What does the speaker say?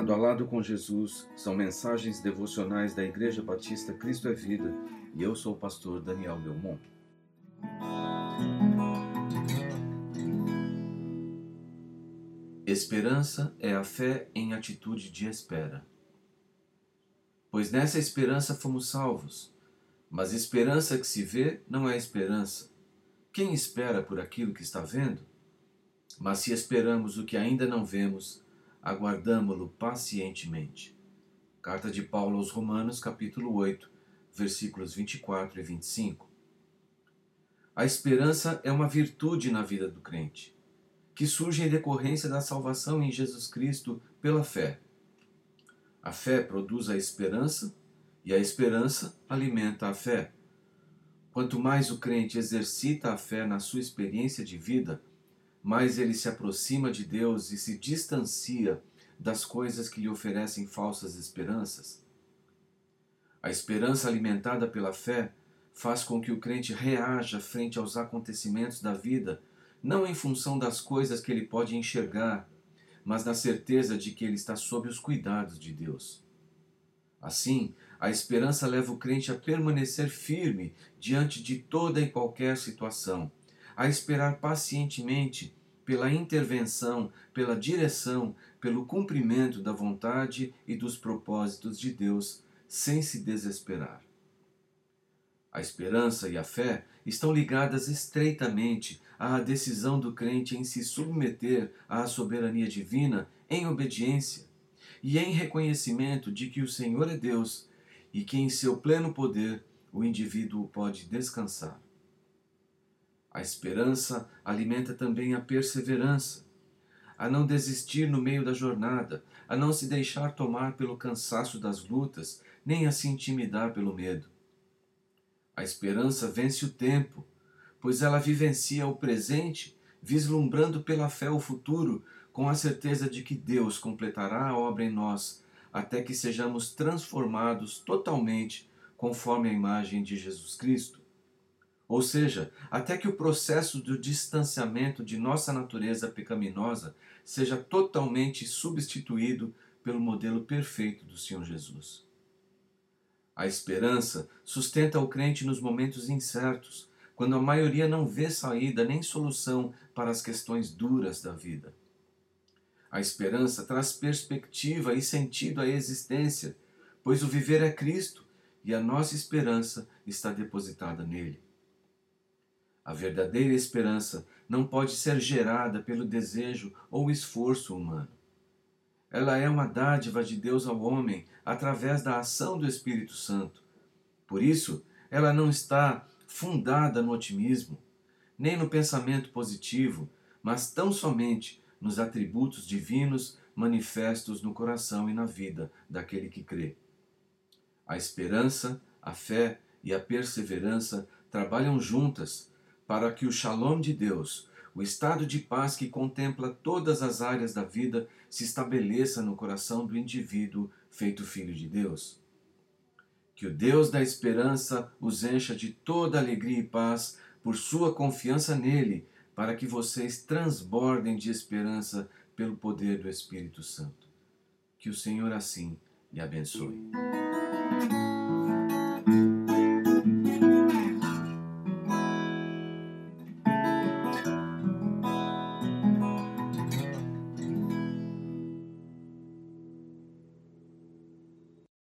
Lado a Lado com Jesus são mensagens devocionais da Igreja Batista Cristo é Vida e eu sou o pastor Daniel Belmont. Esperança é a fé em atitude de espera. Pois nessa esperança fomos salvos, mas esperança que se vê não é esperança. Quem espera por aquilo que está vendo? Mas se esperamos o que ainda não vemos, aguardamo-lo pacientemente. Carta de Paulo aos Romanos, capítulo 8, versículos 24 e 25. A esperança é uma virtude na vida do crente, que surge em decorrência da salvação em Jesus Cristo pela fé. A fé produz a esperança e a esperança alimenta a fé. Quanto mais o crente exercita a fé na sua experiência de vida, mais ele se aproxima de Deus e se distancia das coisas que lhe oferecem falsas esperanças. A esperança alimentada pela fé faz com que o crente reaja frente aos acontecimentos da vida, não em função das coisas que ele pode enxergar, mas na certeza de que ele está sob os cuidados de Deus. Assim, a esperança leva o crente a permanecer firme diante de toda e qualquer situação a esperar pacientemente pela intervenção, pela direção, pelo cumprimento da vontade e dos propósitos de Deus, sem se desesperar. A esperança e a fé estão ligadas estreitamente à decisão do crente em se submeter à soberania divina em obediência e em reconhecimento de que o Senhor é Deus e que em seu pleno poder o indivíduo pode descansar. A esperança alimenta também a perseverança, a não desistir no meio da jornada, a não se deixar tomar pelo cansaço das lutas, nem a se intimidar pelo medo. A esperança vence o tempo, pois ela vivencia o presente, vislumbrando pela fé o futuro, com a certeza de que Deus completará a obra em nós, até que sejamos transformados totalmente conforme a imagem de Jesus Cristo. Ou seja, até que o processo do distanciamento de nossa natureza pecaminosa seja totalmente substituído pelo modelo perfeito do Senhor Jesus. A esperança sustenta o crente nos momentos incertos, quando a maioria não vê saída nem solução para as questões duras da vida. A esperança traz perspectiva e sentido à existência, pois o viver é Cristo e a nossa esperança está depositada nele. A verdadeira esperança não pode ser gerada pelo desejo ou esforço humano. Ela é uma dádiva de Deus ao homem através da ação do Espírito Santo. Por isso, ela não está fundada no otimismo, nem no pensamento positivo, mas tão somente nos atributos divinos manifestos no coração e na vida daquele que crê. A esperança, a fé e a perseverança trabalham juntas para que o shalom de Deus, o estado de paz que contempla todas as áreas da vida, se estabeleça no coração do indivíduo feito filho de Deus. Que o Deus da esperança os encha de toda alegria e paz por sua confiança nele, para que vocês transbordem de esperança pelo poder do Espírito Santo. Que o Senhor assim lhe abençoe.